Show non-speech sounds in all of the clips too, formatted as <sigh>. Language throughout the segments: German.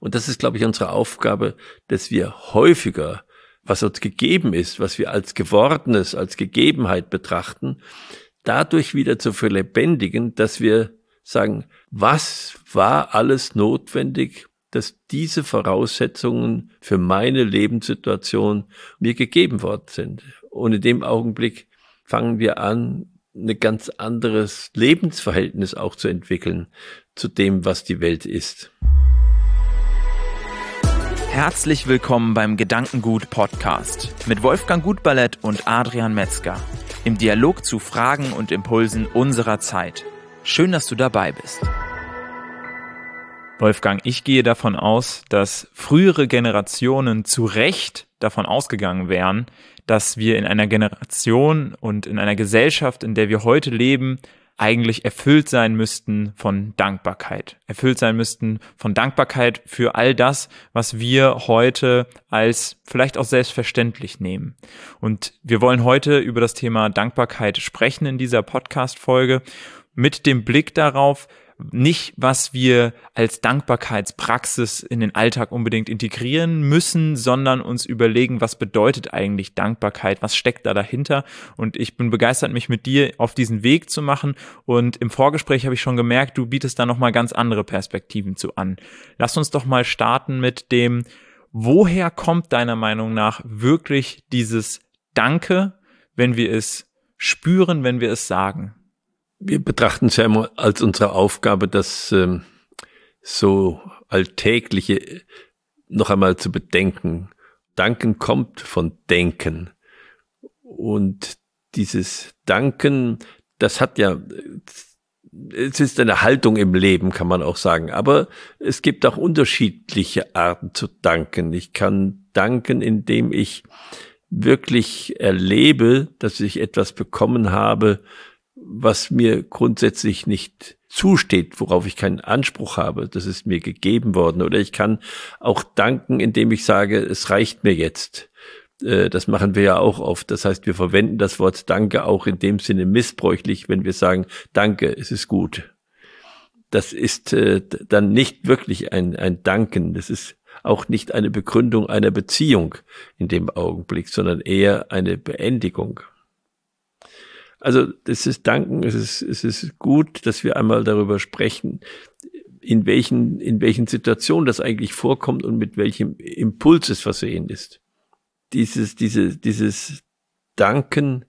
Und das ist, glaube ich, unsere Aufgabe, dass wir häufiger, was uns gegeben ist, was wir als Gewordenes, als Gegebenheit betrachten, dadurch wieder zu verlebendigen, dass wir sagen, was war alles notwendig, dass diese Voraussetzungen für meine Lebenssituation mir gegeben worden sind. Und in dem Augenblick fangen wir an, ein ganz anderes Lebensverhältnis auch zu entwickeln zu dem, was die Welt ist. Herzlich willkommen beim Gedankengut Podcast mit Wolfgang Gutballett und Adrian Metzger im Dialog zu Fragen und Impulsen unserer Zeit. Schön, dass du dabei bist. Wolfgang, ich gehe davon aus, dass frühere Generationen zu Recht davon ausgegangen wären, dass wir in einer Generation und in einer Gesellschaft, in der wir heute leben, eigentlich erfüllt sein müssten von Dankbarkeit. Erfüllt sein müssten von Dankbarkeit für all das, was wir heute als vielleicht auch selbstverständlich nehmen. Und wir wollen heute über das Thema Dankbarkeit sprechen in dieser Podcast-Folge mit dem Blick darauf, nicht, was wir als Dankbarkeitspraxis in den Alltag unbedingt integrieren müssen, sondern uns überlegen, was bedeutet eigentlich Dankbarkeit, was steckt da dahinter. Und ich bin begeistert, mich mit dir auf diesen Weg zu machen. Und im Vorgespräch habe ich schon gemerkt, du bietest da nochmal ganz andere Perspektiven zu an. Lass uns doch mal starten mit dem, woher kommt deiner Meinung nach wirklich dieses Danke, wenn wir es spüren, wenn wir es sagen? Wir betrachten es ja immer als unsere Aufgabe, das ähm, so alltägliche noch einmal zu bedenken. Danken kommt von Denken. Und dieses Danken, das hat ja, es ist eine Haltung im Leben, kann man auch sagen. Aber es gibt auch unterschiedliche Arten zu danken. Ich kann danken, indem ich wirklich erlebe, dass ich etwas bekommen habe, was mir grundsätzlich nicht zusteht, worauf ich keinen Anspruch habe. Das ist mir gegeben worden. Oder ich kann auch danken, indem ich sage, es reicht mir jetzt. Äh, das machen wir ja auch oft. Das heißt, wir verwenden das Wort Danke auch in dem Sinne missbräuchlich, wenn wir sagen, Danke, es ist gut. Das ist äh, dann nicht wirklich ein, ein Danken. Das ist auch nicht eine Begründung einer Beziehung in dem Augenblick, sondern eher eine Beendigung. Also das ist Danken, es ist, es ist gut, dass wir einmal darüber sprechen, in welchen, in welchen Situationen das eigentlich vorkommt und mit welchem Impuls es versehen ist. Dieses, diese, dieses Danken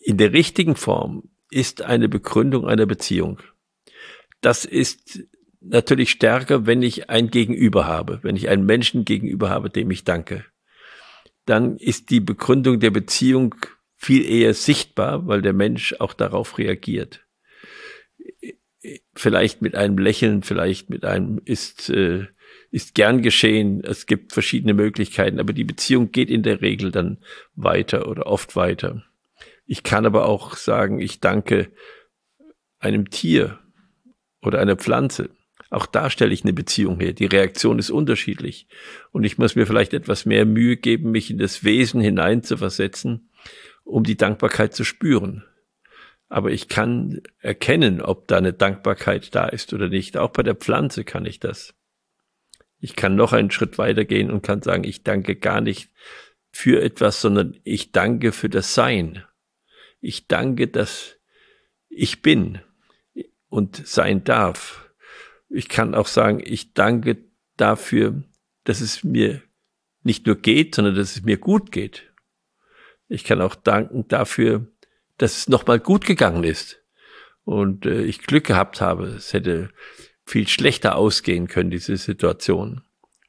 in der richtigen Form ist eine Begründung einer Beziehung. Das ist natürlich stärker, wenn ich ein Gegenüber habe, wenn ich einen Menschen gegenüber habe, dem ich danke. Dann ist die Begründung der Beziehung viel eher sichtbar, weil der Mensch auch darauf reagiert. Vielleicht mit einem Lächeln, vielleicht mit einem ist, äh, ist gern geschehen. Es gibt verschiedene Möglichkeiten, aber die Beziehung geht in der Regel dann weiter oder oft weiter. Ich kann aber auch sagen, ich danke einem Tier oder einer Pflanze. Auch da stelle ich eine Beziehung her. Die Reaktion ist unterschiedlich. Und ich muss mir vielleicht etwas mehr Mühe geben, mich in das Wesen hineinzuversetzen um die Dankbarkeit zu spüren. Aber ich kann erkennen, ob da eine Dankbarkeit da ist oder nicht. Auch bei der Pflanze kann ich das. Ich kann noch einen Schritt weitergehen und kann sagen, ich danke gar nicht für etwas, sondern ich danke für das Sein. Ich danke, dass ich bin und sein darf. Ich kann auch sagen, ich danke dafür, dass es mir nicht nur geht, sondern dass es mir gut geht. Ich kann auch danken dafür, dass es nochmal gut gegangen ist und äh, ich Glück gehabt habe. Es hätte viel schlechter ausgehen können, diese Situation.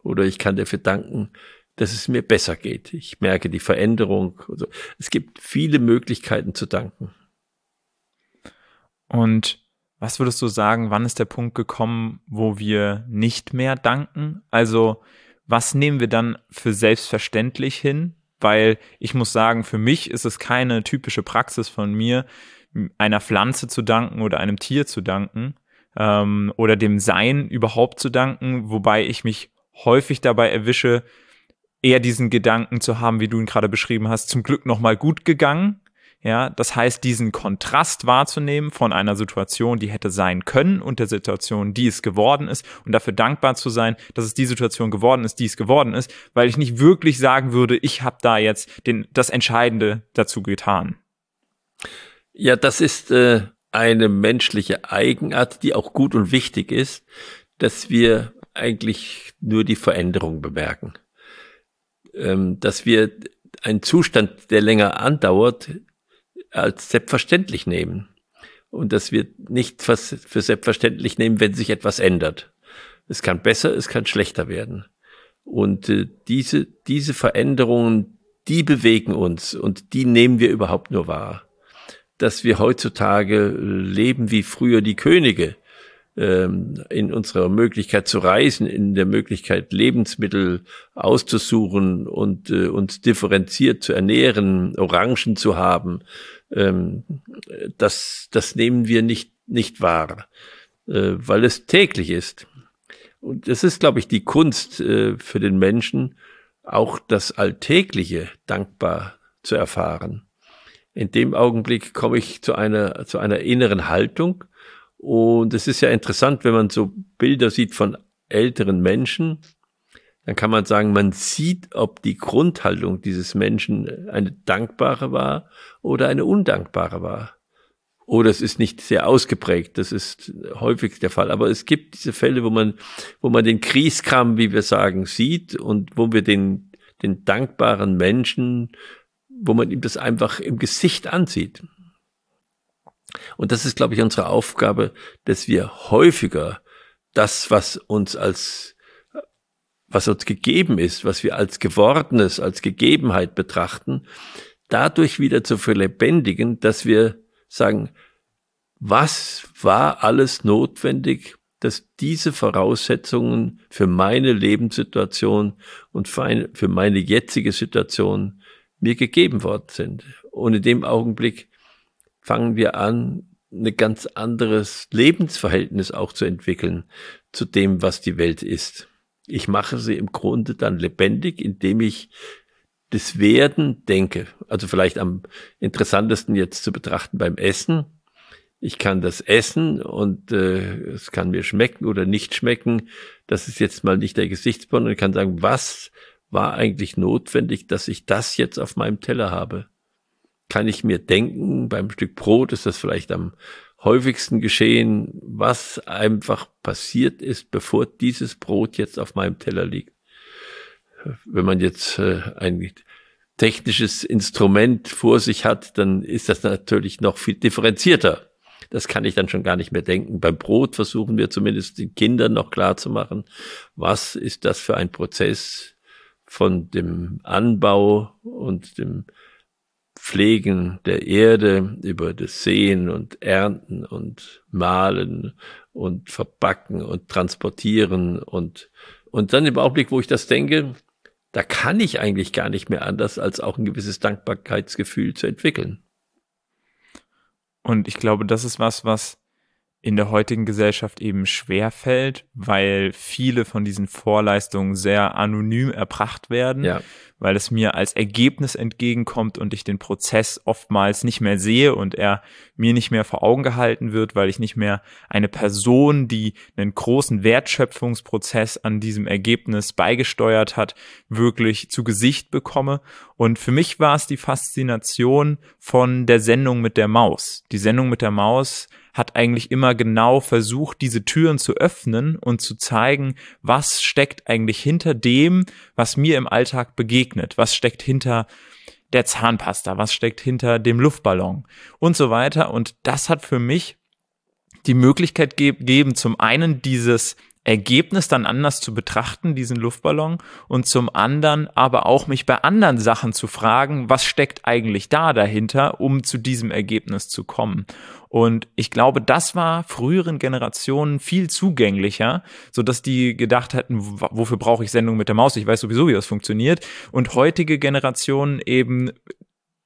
Oder ich kann dafür danken, dass es mir besser geht. Ich merke die Veränderung. Also, es gibt viele Möglichkeiten zu danken. Und was würdest du sagen, wann ist der Punkt gekommen, wo wir nicht mehr danken? Also, was nehmen wir dann für selbstverständlich hin? Weil ich muss sagen, für mich ist es keine typische Praxis von mir, einer Pflanze zu danken oder einem Tier zu danken ähm, oder dem Sein überhaupt zu danken, wobei ich mich häufig dabei erwische, eher diesen Gedanken zu haben, wie du ihn gerade beschrieben hast, zum Glück nochmal gut gegangen. Ja, das heißt, diesen Kontrast wahrzunehmen von einer Situation, die hätte sein können und der Situation, die es geworden ist und dafür dankbar zu sein, dass es die Situation geworden ist, die es geworden ist, weil ich nicht wirklich sagen würde, ich habe da jetzt den, das Entscheidende dazu getan. Ja, das ist äh, eine menschliche Eigenart, die auch gut und wichtig ist, dass wir eigentlich nur die Veränderung bemerken. Ähm, dass wir einen Zustand, der länger andauert, als selbstverständlich nehmen. Und dass wir nicht für selbstverständlich nehmen, wenn sich etwas ändert. Es kann besser, es kann schlechter werden. Und äh, diese, diese Veränderungen, die bewegen uns und die nehmen wir überhaupt nur wahr. Dass wir heutzutage leben wie früher die Könige, ähm, in unserer Möglichkeit zu reisen, in der Möglichkeit Lebensmittel auszusuchen und äh, uns differenziert zu ernähren, Orangen zu haben, ähm, das, das nehmen wir nicht, nicht wahr, äh, weil es täglich ist. Und es ist, glaube ich, die Kunst äh, für den Menschen, auch das Alltägliche dankbar zu erfahren. In dem Augenblick komme ich zu einer, zu einer inneren Haltung, und es ist ja interessant, wenn man so Bilder sieht von älteren Menschen, dann kann man sagen, man sieht, ob die Grundhaltung dieses Menschen eine dankbare war oder eine undankbare war. Oder es ist nicht sehr ausgeprägt, das ist häufig der Fall. Aber es gibt diese Fälle, wo man, wo man den Kriegskram, wie wir sagen, sieht und wo wir den, den dankbaren Menschen, wo man ihm das einfach im Gesicht ansieht. Und das ist, glaube ich, unsere Aufgabe, dass wir häufiger das, was uns als, was uns gegeben ist, was wir als Gewordenes, als Gegebenheit betrachten, dadurch wieder zu verlebendigen, dass wir sagen, was war alles notwendig, dass diese Voraussetzungen für meine Lebenssituation und für meine jetzige Situation mir gegeben worden sind. Und in dem Augenblick fangen wir an, ein ganz anderes Lebensverhältnis auch zu entwickeln zu dem, was die Welt ist. Ich mache sie im Grunde dann lebendig, indem ich das Werden denke. Also vielleicht am interessantesten jetzt zu betrachten beim Essen. Ich kann das essen und äh, es kann mir schmecken oder nicht schmecken. Das ist jetzt mal nicht der Gesichtspunkt. Und ich kann sagen, was war eigentlich notwendig, dass ich das jetzt auf meinem Teller habe? kann ich mir denken, beim Stück Brot ist das vielleicht am häufigsten geschehen, was einfach passiert ist, bevor dieses Brot jetzt auf meinem Teller liegt. Wenn man jetzt äh, ein technisches Instrument vor sich hat, dann ist das natürlich noch viel differenzierter. Das kann ich dann schon gar nicht mehr denken. Beim Brot versuchen wir zumindest den Kindern noch klar zu machen, was ist das für ein Prozess von dem Anbau und dem Pflegen der Erde, über das Sehen und Ernten und Malen und Verbacken und Transportieren und, und dann im Augenblick, wo ich das denke, da kann ich eigentlich gar nicht mehr anders, als auch ein gewisses Dankbarkeitsgefühl zu entwickeln. Und ich glaube, das ist was, was in der heutigen Gesellschaft eben schwer fällt, weil viele von diesen Vorleistungen sehr anonym erbracht werden, ja. weil es mir als Ergebnis entgegenkommt und ich den Prozess oftmals nicht mehr sehe und er mir nicht mehr vor Augen gehalten wird, weil ich nicht mehr eine Person, die einen großen Wertschöpfungsprozess an diesem Ergebnis beigesteuert hat, wirklich zu Gesicht bekomme. Und für mich war es die Faszination von der Sendung mit der Maus. Die Sendung mit der Maus hat eigentlich immer genau versucht, diese Türen zu öffnen und zu zeigen, was steckt eigentlich hinter dem, was mir im Alltag begegnet, was steckt hinter der Zahnpasta, was steckt hinter dem Luftballon? Und so weiter. Und das hat für mich die Möglichkeit gegeben, zum einen dieses Ergebnis dann anders zu betrachten, diesen Luftballon, und zum anderen aber auch mich bei anderen Sachen zu fragen, was steckt eigentlich da dahinter, um zu diesem Ergebnis zu kommen. Und ich glaube, das war früheren Generationen viel zugänglicher, so dass die gedacht hätten, wofür brauche ich Sendung mit der Maus? Ich weiß sowieso, wie das funktioniert. Und heutige Generationen eben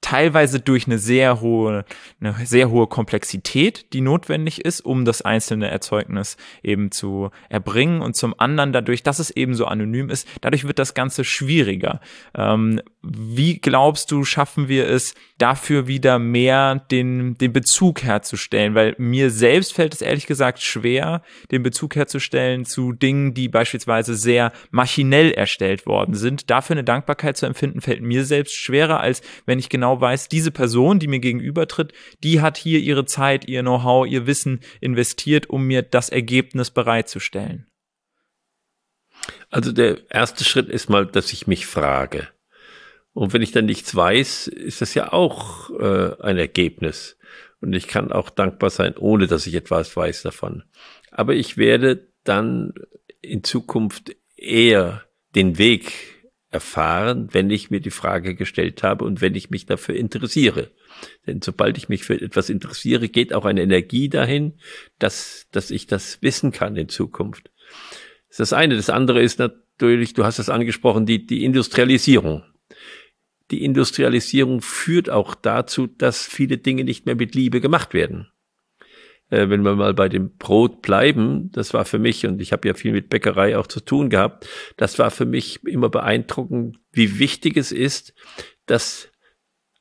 teilweise durch eine sehr hohe, eine sehr hohe Komplexität, die notwendig ist, um das einzelne Erzeugnis eben zu erbringen und zum anderen dadurch, dass es eben so anonym ist, dadurch wird das Ganze schwieriger. Ähm, wie glaubst du, schaffen wir es, dafür wieder mehr den, den Bezug herzustellen? Weil mir selbst fällt es ehrlich gesagt schwer, den Bezug herzustellen zu Dingen, die beispielsweise sehr maschinell erstellt worden sind. Dafür eine Dankbarkeit zu empfinden, fällt mir selbst schwerer, als wenn ich genau weiß, diese Person, die mir gegenübertritt, die hat hier ihre Zeit, ihr Know-how, ihr Wissen investiert, um mir das Ergebnis bereitzustellen. Also der erste Schritt ist mal, dass ich mich frage und wenn ich dann nichts weiß, ist das ja auch äh, ein Ergebnis. Und ich kann auch dankbar sein, ohne dass ich etwas weiß davon. Aber ich werde dann in Zukunft eher den Weg erfahren, wenn ich mir die Frage gestellt habe und wenn ich mich dafür interessiere. Denn sobald ich mich für etwas interessiere, geht auch eine Energie dahin, dass, dass ich das wissen kann in Zukunft. Das ist das eine. Das andere ist natürlich, du hast es angesprochen, die, die Industrialisierung die Industrialisierung führt auch dazu, dass viele Dinge nicht mehr mit Liebe gemacht werden. Äh, wenn wir mal bei dem Brot bleiben, das war für mich, und ich habe ja viel mit Bäckerei auch zu tun gehabt, das war für mich immer beeindruckend, wie wichtig es ist, dass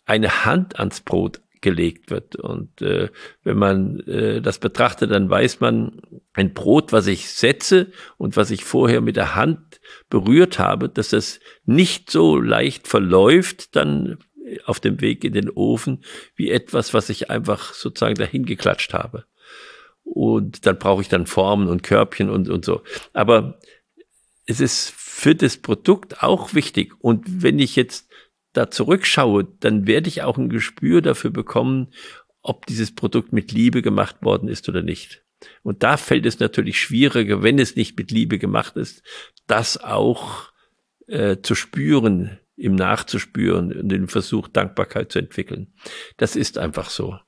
eine Hand ans Brot gelegt wird. Und äh, wenn man äh, das betrachtet, dann weiß man, ein Brot, was ich setze und was ich vorher mit der Hand berührt habe, dass das nicht so leicht verläuft, dann auf dem Weg in den Ofen, wie etwas, was ich einfach sozusagen dahin geklatscht habe. Und dann brauche ich dann Formen und Körbchen und, und so. Aber es ist für das Produkt auch wichtig. Und wenn ich jetzt da zurückschaue, dann werde ich auch ein Gespür dafür bekommen, ob dieses Produkt mit Liebe gemacht worden ist oder nicht. Und da fällt es natürlich schwieriger, wenn es nicht mit Liebe gemacht ist, das auch äh, zu spüren, im Nachzuspüren und den Versuch, Dankbarkeit zu entwickeln. Das ist einfach so.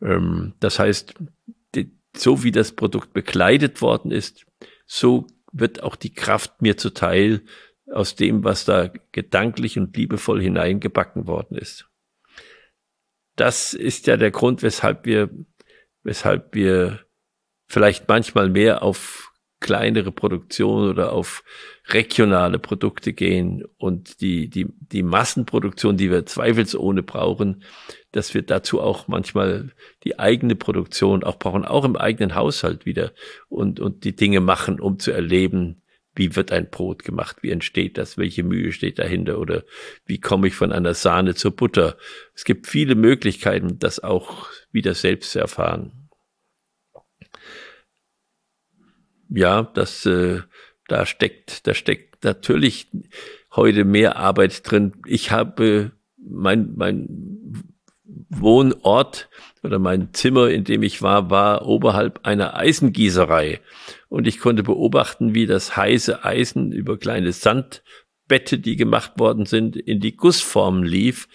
Ähm, das heißt, so wie das Produkt bekleidet worden ist, so wird auch die Kraft mir zuteil, aus dem, was da gedanklich und liebevoll hineingebacken worden ist. Das ist ja der Grund, weshalb wir, weshalb wir vielleicht manchmal mehr auf kleinere Produktion oder auf regionale Produkte gehen und die, die, die Massenproduktion, die wir zweifelsohne brauchen, dass wir dazu auch manchmal die eigene Produktion auch brauchen, auch im eigenen Haushalt wieder und, und die Dinge machen, um zu erleben, wie wird ein Brot gemacht, wie entsteht das, welche Mühe steht dahinter oder wie komme ich von einer Sahne zur Butter. Es gibt viele Möglichkeiten, das auch wieder selbst zu erfahren. Ja, das, äh, da steckt, da steckt natürlich heute mehr Arbeit drin. Ich habe mein, mein Wohnort oder mein Zimmer, in dem ich war, war oberhalb einer Eisengießerei. Und ich konnte beobachten, wie das heiße Eisen über kleine Sandbette, die gemacht worden sind, in die Gussform lief.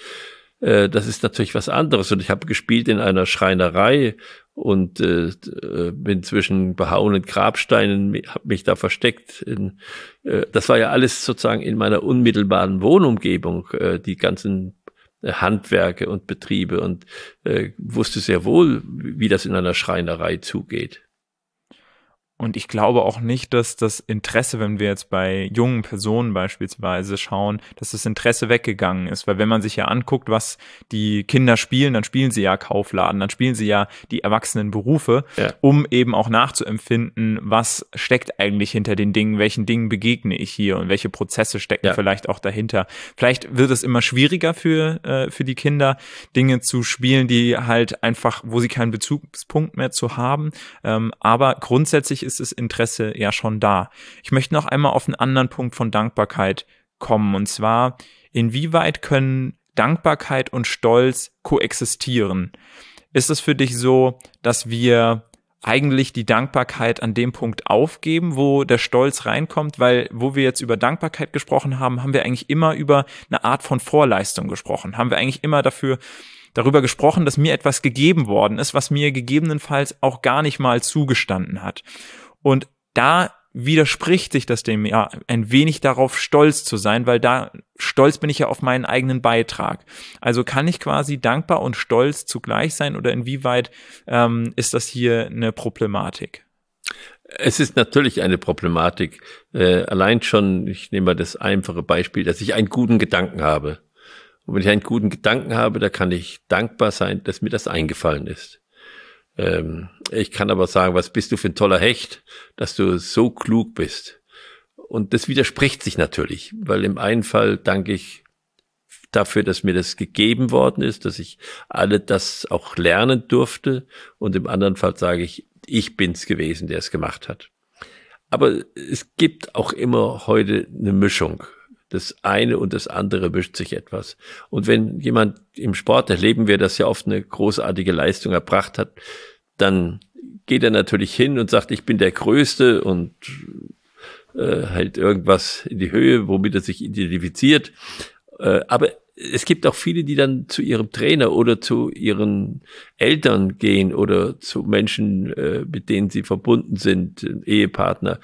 Äh, das ist natürlich was anderes. Und ich habe gespielt in einer Schreinerei und äh, bin zwischen behauenen Grabsteinen, habe mich da versteckt. In, äh, das war ja alles sozusagen in meiner unmittelbaren Wohnumgebung, äh, die ganzen Handwerke und Betriebe und äh, wusste sehr wohl, wie das in einer Schreinerei zugeht. Und ich glaube auch nicht, dass das Interesse, wenn wir jetzt bei jungen Personen beispielsweise schauen, dass das Interesse weggegangen ist. Weil wenn man sich ja anguckt, was die Kinder spielen, dann spielen sie ja Kaufladen, dann spielen sie ja die erwachsenen Berufe, ja. um eben auch nachzuempfinden, was steckt eigentlich hinter den Dingen, welchen Dingen begegne ich hier und welche Prozesse stecken ja. vielleicht auch dahinter. Vielleicht wird es immer schwieriger für, äh, für die Kinder, Dinge zu spielen, die halt einfach, wo sie keinen Bezugspunkt mehr zu haben. Ähm, aber grundsätzlich ist das Interesse ja schon da. Ich möchte noch einmal auf einen anderen Punkt von Dankbarkeit kommen, und zwar, inwieweit können Dankbarkeit und Stolz koexistieren? Ist es für dich so, dass wir eigentlich die Dankbarkeit an dem Punkt aufgeben, wo der Stolz reinkommt, weil wo wir jetzt über Dankbarkeit gesprochen haben, haben wir eigentlich immer über eine Art von Vorleistung gesprochen, haben wir eigentlich immer dafür darüber gesprochen, dass mir etwas gegeben worden ist, was mir gegebenenfalls auch gar nicht mal zugestanden hat. Und da widerspricht sich das dem ja ein wenig darauf stolz zu sein, weil da stolz bin ich ja auf meinen eigenen Beitrag. Also kann ich quasi dankbar und stolz zugleich sein oder inwieweit ähm, ist das hier eine Problematik? Es ist natürlich eine Problematik. Äh, allein schon, ich nehme mal das einfache Beispiel, dass ich einen guten Gedanken habe. Und wenn ich einen guten Gedanken habe, da kann ich dankbar sein, dass mir das eingefallen ist. Ähm, ich kann aber sagen, was bist du für ein toller Hecht, dass du so klug bist. Und das widerspricht sich natürlich, weil im einen Fall danke ich dafür, dass mir das gegeben worden ist, dass ich alle das auch lernen durfte. Und im anderen Fall sage ich, ich bin's gewesen, der es gemacht hat. Aber es gibt auch immer heute eine Mischung. Das eine und das andere mischt sich etwas. Und wenn jemand im Sport erleben wir, dass ja oft eine großartige Leistung erbracht hat, dann geht er natürlich hin und sagt, ich bin der Größte und äh, halt irgendwas in die Höhe, womit er sich identifiziert. Äh, aber es gibt auch viele, die dann zu ihrem Trainer oder zu ihren Eltern gehen oder zu Menschen, äh, mit denen sie verbunden sind, Ehepartner,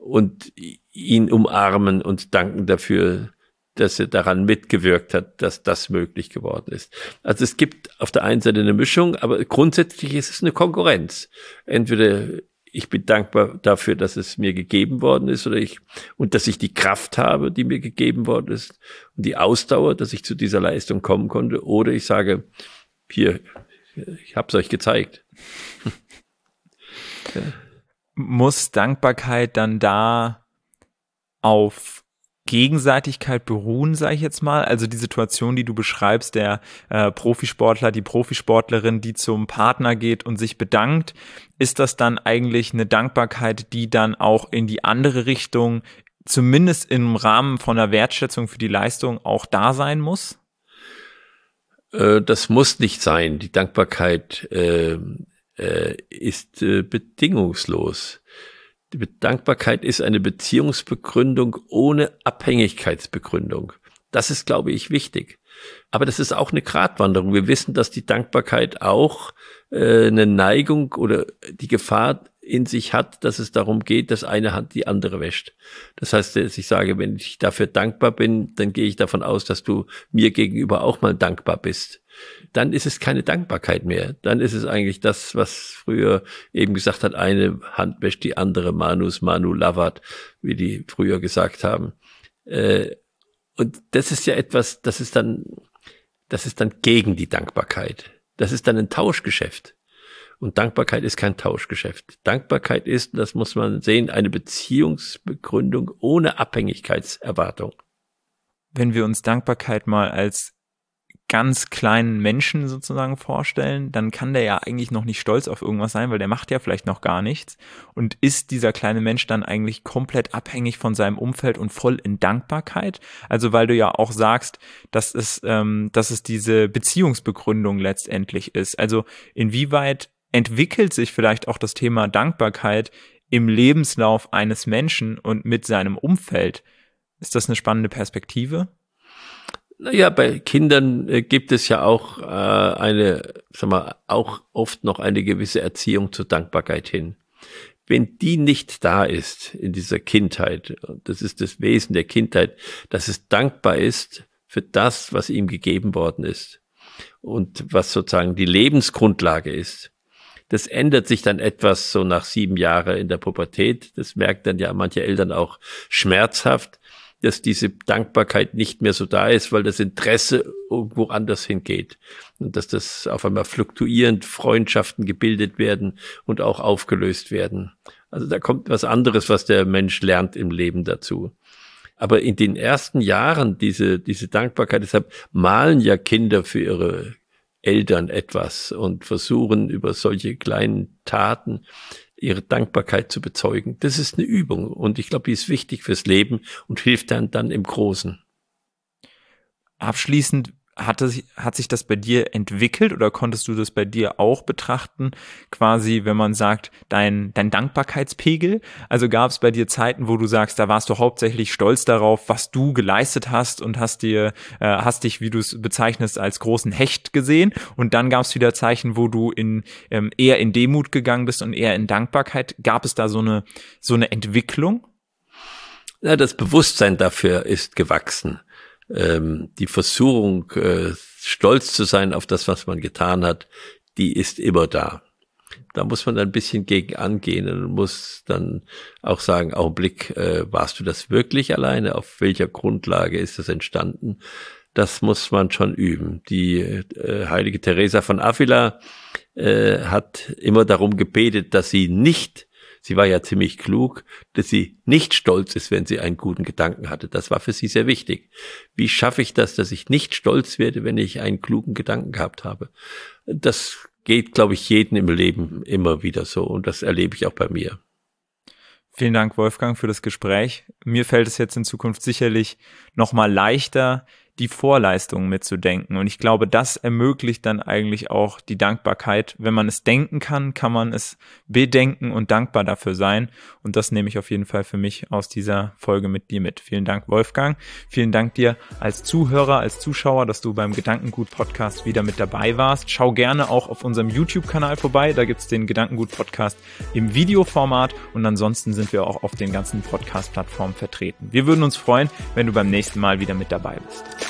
und ihn umarmen und danken dafür, dass er daran mitgewirkt hat, dass das möglich geworden ist. Also es gibt auf der einen Seite eine Mischung, aber grundsätzlich ist es eine Konkurrenz. Entweder ich bin dankbar dafür, dass es mir gegeben worden ist oder ich und dass ich die Kraft habe, die mir gegeben worden ist und die Ausdauer, dass ich zu dieser Leistung kommen konnte. Oder ich sage, hier, ich habe es euch gezeigt. <laughs> ja. Muss Dankbarkeit dann da auf Gegenseitigkeit beruhen, sage ich jetzt mal. Also die Situation, die du beschreibst, der äh, Profisportler, die Profisportlerin, die zum Partner geht und sich bedankt, ist das dann eigentlich eine Dankbarkeit, die dann auch in die andere Richtung, zumindest im Rahmen von einer Wertschätzung für die Leistung, auch da sein muss? Äh, das muss nicht sein. Die Dankbarkeit äh, äh, ist äh, bedingungslos. Die Dankbarkeit ist eine Beziehungsbegründung ohne Abhängigkeitsbegründung. Das ist, glaube ich, wichtig. Aber das ist auch eine Gratwanderung. Wir wissen, dass die Dankbarkeit auch äh, eine Neigung oder die Gefahr in sich hat, dass es darum geht, dass eine Hand die andere wäscht. Das heißt, dass ich sage, wenn ich dafür dankbar bin, dann gehe ich davon aus, dass du mir gegenüber auch mal dankbar bist dann ist es keine Dankbarkeit mehr. Dann ist es eigentlich das, was früher eben gesagt hat, eine Hand wäscht die andere, Manus, Manu Lavat, wie die früher gesagt haben. Äh, und das ist ja etwas, das ist dann, das ist dann gegen die Dankbarkeit. Das ist dann ein Tauschgeschäft. Und Dankbarkeit ist kein Tauschgeschäft. Dankbarkeit ist, das muss man sehen, eine Beziehungsbegründung ohne Abhängigkeitserwartung. Wenn wir uns Dankbarkeit mal als ganz kleinen Menschen sozusagen vorstellen, dann kann der ja eigentlich noch nicht stolz auf irgendwas sein, weil der macht ja vielleicht noch gar nichts. Und ist dieser kleine Mensch dann eigentlich komplett abhängig von seinem Umfeld und voll in Dankbarkeit? Also weil du ja auch sagst, dass es, ähm, dass es diese Beziehungsbegründung letztendlich ist. Also inwieweit entwickelt sich vielleicht auch das Thema Dankbarkeit im Lebenslauf eines Menschen und mit seinem Umfeld? Ist das eine spannende Perspektive? Naja, bei Kindern äh, gibt es ja auch äh, eine, sag mal, auch oft noch eine gewisse Erziehung zur Dankbarkeit hin. Wenn die nicht da ist in dieser Kindheit, das ist das Wesen der Kindheit, dass es dankbar ist für das, was ihm gegeben worden ist und was sozusagen die Lebensgrundlage ist. Das ändert sich dann etwas so nach sieben Jahren in der Pubertät. Das merkt dann ja manche Eltern auch schmerzhaft dass diese Dankbarkeit nicht mehr so da ist, weil das Interesse irgendwo anders hingeht. Und dass das auf einmal fluktuierend Freundschaften gebildet werden und auch aufgelöst werden. Also da kommt was anderes, was der Mensch lernt im Leben dazu. Aber in den ersten Jahren diese, diese Dankbarkeit, deshalb malen ja Kinder für ihre Eltern etwas und versuchen über solche kleinen Taten ihre Dankbarkeit zu bezeugen. Das ist eine Übung und ich glaube, die ist wichtig fürs Leben und hilft dann dann im Großen. Abschließend hatte, hat sich das bei dir entwickelt oder konntest du das bei dir auch betrachten? Quasi, wenn man sagt, dein, dein Dankbarkeitspegel. Also gab es bei dir Zeiten, wo du sagst, da warst du hauptsächlich stolz darauf, was du geleistet hast und hast dir, äh, hast dich, wie du es bezeichnest, als großen Hecht gesehen. Und dann gab es wieder Zeichen, wo du in ähm, eher in Demut gegangen bist und eher in Dankbarkeit. Gab es da so eine, so eine Entwicklung? Ja, das Bewusstsein dafür ist gewachsen ähm, die Versuchung, äh, stolz zu sein auf das, was man getan hat, die ist immer da. Da muss man ein bisschen gegen angehen und muss dann auch sagen, Augenblick, äh, warst du das wirklich alleine? Auf welcher Grundlage ist das entstanden? Das muss man schon üben. Die äh, heilige Teresa von Avila äh, hat immer darum gebetet, dass sie nicht sie war ja ziemlich klug, dass sie nicht stolz ist, wenn sie einen guten Gedanken hatte. Das war für sie sehr wichtig. Wie schaffe ich das, dass ich nicht stolz werde, wenn ich einen klugen Gedanken gehabt habe? Das geht, glaube ich, jeden im Leben immer wieder so und das erlebe ich auch bei mir. Vielen Dank, Wolfgang, für das Gespräch. Mir fällt es jetzt in Zukunft sicherlich noch mal leichter, die Vorleistungen mitzudenken. Und ich glaube, das ermöglicht dann eigentlich auch die Dankbarkeit. Wenn man es denken kann, kann man es bedenken und dankbar dafür sein. Und das nehme ich auf jeden Fall für mich aus dieser Folge mit dir mit. Vielen Dank, Wolfgang. Vielen Dank dir als Zuhörer, als Zuschauer, dass du beim Gedankengut Podcast wieder mit dabei warst. Schau gerne auch auf unserem YouTube-Kanal vorbei. Da gibt's den Gedankengut Podcast im Videoformat. Und ansonsten sind wir auch auf den ganzen Podcast-Plattformen vertreten. Wir würden uns freuen, wenn du beim nächsten Mal wieder mit dabei bist.